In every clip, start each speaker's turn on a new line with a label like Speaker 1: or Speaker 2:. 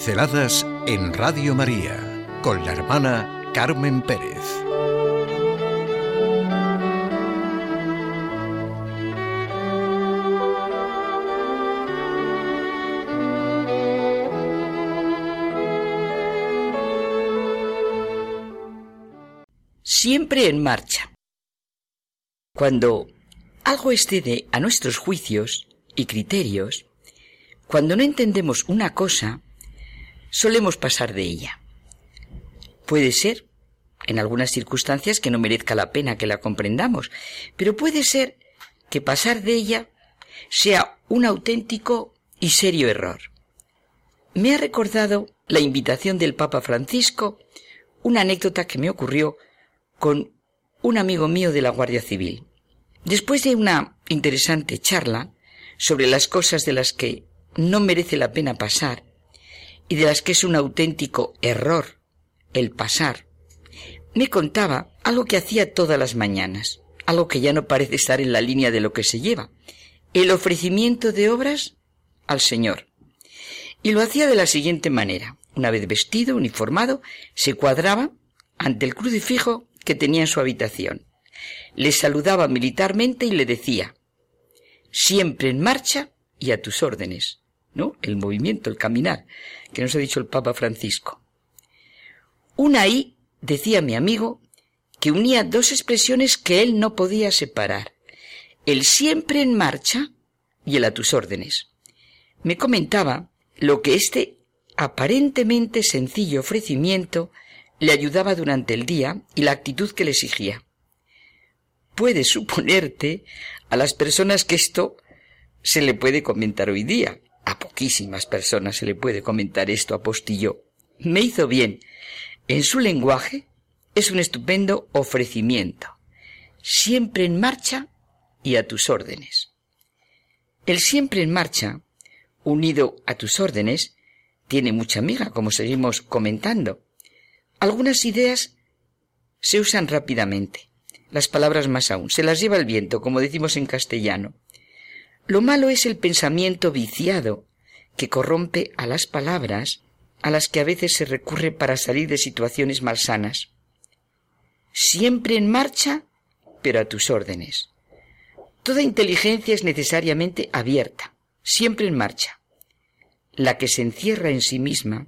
Speaker 1: Pinceladas en Radio María con la hermana Carmen Pérez.
Speaker 2: Siempre en marcha. Cuando algo excede a nuestros juicios y criterios, cuando no entendemos una cosa, solemos pasar de ella. Puede ser, en algunas circunstancias, que no merezca la pena que la comprendamos, pero puede ser que pasar de ella sea un auténtico y serio error. Me ha recordado la invitación del Papa Francisco una anécdota que me ocurrió con un amigo mío de la Guardia Civil. Después de una interesante charla sobre las cosas de las que no merece la pena pasar, y de las que es un auténtico error el pasar, me contaba algo que hacía todas las mañanas, algo que ya no parece estar en la línea de lo que se lleva, el ofrecimiento de obras al Señor. Y lo hacía de la siguiente manera. Una vez vestido, uniformado, se cuadraba ante el crucifijo que tenía en su habitación. Le saludaba militarmente y le decía, siempre en marcha y a tus órdenes. ¿No? El movimiento, el caminar, que nos ha dicho el Papa Francisco. Una I, decía mi amigo, que unía dos expresiones que él no podía separar. El siempre en marcha y el a tus órdenes. Me comentaba lo que este aparentemente sencillo ofrecimiento le ayudaba durante el día y la actitud que le exigía. Puedes suponerte a las personas que esto se le puede comentar hoy día, a poquísimas personas se le puede comentar esto, apostillo. Me hizo bien. En su lenguaje es un estupendo ofrecimiento. Siempre en marcha y a tus órdenes. El siempre en marcha, unido a tus órdenes, tiene mucha amiga, como seguimos comentando. Algunas ideas se usan rápidamente, las palabras más aún, se las lleva el viento, como decimos en castellano. Lo malo es el pensamiento viciado que corrompe a las palabras a las que a veces se recurre para salir de situaciones malsanas. Siempre en marcha, pero a tus órdenes. Toda inteligencia es necesariamente abierta, siempre en marcha. La que se encierra en sí misma,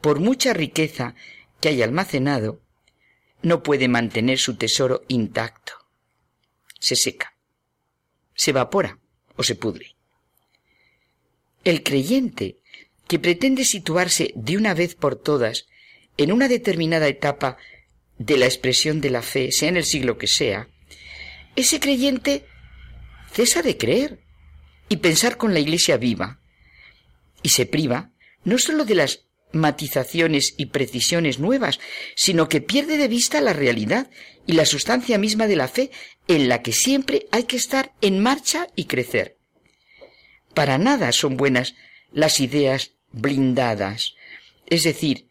Speaker 2: por mucha riqueza que haya almacenado, no puede mantener su tesoro intacto. Se seca, se evapora, o se pudre. El creyente que pretende situarse de una vez por todas en una determinada etapa de la expresión de la fe, sea en el siglo que sea, ese creyente cesa de creer y pensar con la iglesia viva y se priva no sólo de las matizaciones y precisiones nuevas, sino que pierde de vista la realidad y la sustancia misma de la fe en la que siempre hay que estar en marcha y crecer. Para nada son buenas las ideas blindadas, es decir,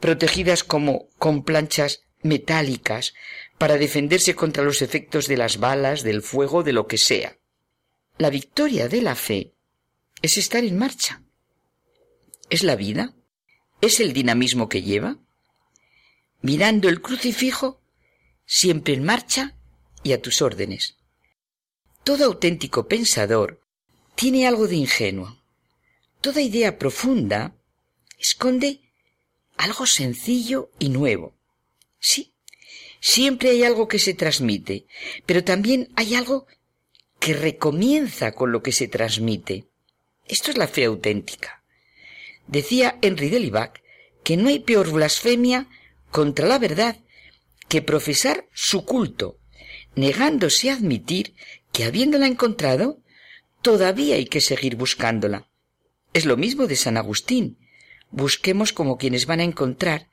Speaker 2: protegidas como con planchas metálicas para defenderse contra los efectos de las balas, del fuego, de lo que sea. La victoria de la fe es estar en marcha. Es la vida es el dinamismo que lleva, mirando el crucifijo, siempre en marcha y a tus órdenes. Todo auténtico pensador tiene algo de ingenuo. Toda idea profunda esconde algo sencillo y nuevo. Sí, siempre hay algo que se transmite, pero también hay algo que recomienza con lo que se transmite. Esto es la fe auténtica. Decía Henry de Libac que no hay peor blasfemia contra la verdad que profesar su culto, negándose a admitir que habiéndola encontrado, todavía hay que seguir buscándola. Es lo mismo de San Agustín. Busquemos como quienes van a encontrar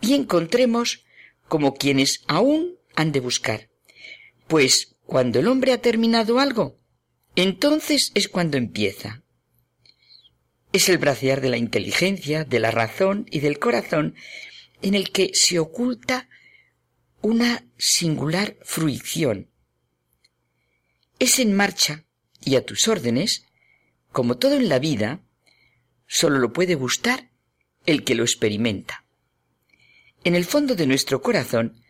Speaker 2: y encontremos como quienes aún han de buscar. Pues cuando el hombre ha terminado algo, entonces es cuando empieza. Es el bracear de la inteligencia, de la razón y del corazón en el que se oculta una singular fruición. Es en marcha y a tus órdenes, como todo en la vida, solo lo puede gustar el que lo experimenta. En el fondo de nuestro corazón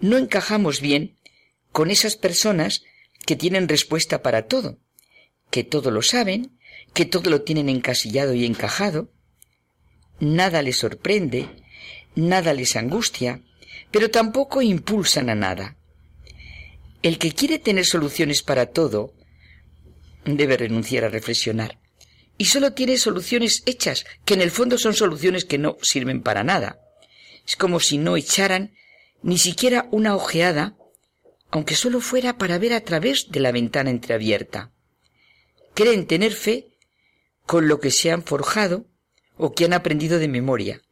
Speaker 2: no encajamos bien con esas personas que tienen respuesta para todo, que todo lo saben, que todo lo tienen encasillado y encajado. Nada les sorprende, nada les angustia, pero tampoco impulsan a nada. El que quiere tener soluciones para todo debe renunciar a reflexionar. Y solo tiene soluciones hechas, que en el fondo son soluciones que no sirven para nada. Es como si no echaran ni siquiera una ojeada, aunque solo fuera para ver a través de la ventana entreabierta. Creen tener fe con lo que se han forjado o que han aprendido de memoria,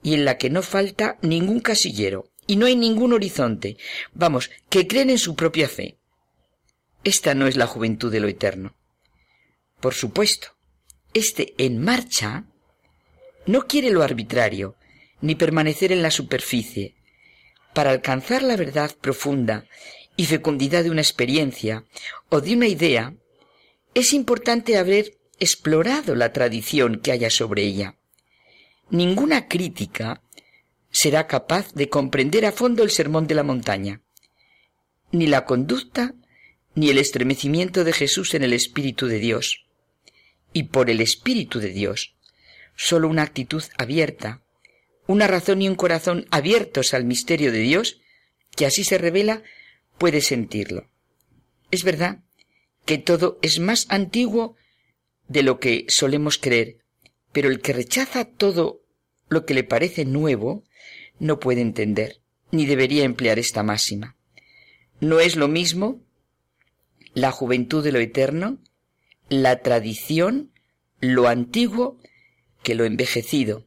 Speaker 2: y en la que no falta ningún casillero y no hay ningún horizonte. Vamos, que creen en su propia fe. Esta no es la juventud de lo eterno. Por supuesto, este en marcha no quiere lo arbitrario, ni permanecer en la superficie. Para alcanzar la verdad profunda y fecundidad de una experiencia o de una idea, es importante haber explorado la tradición que haya sobre ella. Ninguna crítica será capaz de comprender a fondo el sermón de la montaña, ni la conducta ni el estremecimiento de Jesús en el Espíritu de Dios. Y por el Espíritu de Dios, sólo una actitud abierta, una razón y un corazón abiertos al misterio de Dios, que así se revela, puede sentirlo. Es verdad que todo es más antiguo de lo que solemos creer, pero el que rechaza todo lo que le parece nuevo no puede entender, ni debería emplear esta máxima. No es lo mismo la juventud de lo eterno, la tradición, lo antiguo, que lo envejecido,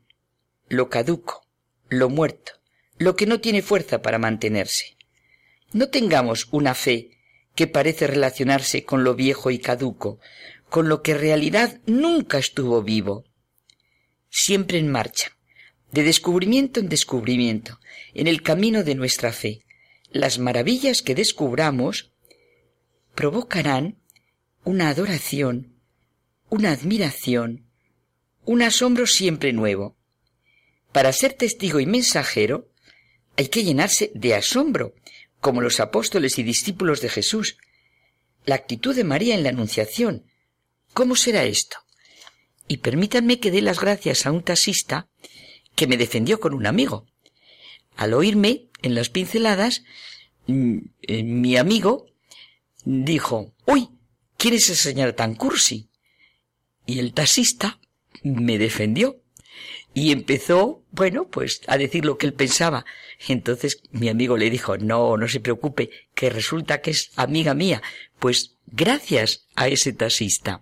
Speaker 2: lo caduco, lo muerto, lo que no tiene fuerza para mantenerse. No tengamos una fe que parece relacionarse con lo viejo y caduco, con lo que en realidad nunca estuvo vivo, siempre en marcha, de descubrimiento en descubrimiento, en el camino de nuestra fe. Las maravillas que descubramos provocarán una adoración, una admiración, un asombro siempre nuevo. Para ser testigo y mensajero hay que llenarse de asombro, como los apóstoles y discípulos de Jesús. La actitud de María en la Anunciación. ¿Cómo será esto? Y permítanme que dé las gracias a un taxista que me defendió con un amigo. Al oírme en las pinceladas, mm, eh, mi amigo dijo, uy, ¿quieres enseñar tan cursi? Y el taxista me defendió y empezó, bueno, pues a decir lo que él pensaba. Entonces mi amigo le dijo, no, no se preocupe, que resulta que es amiga mía. Pues gracias a ese taxista.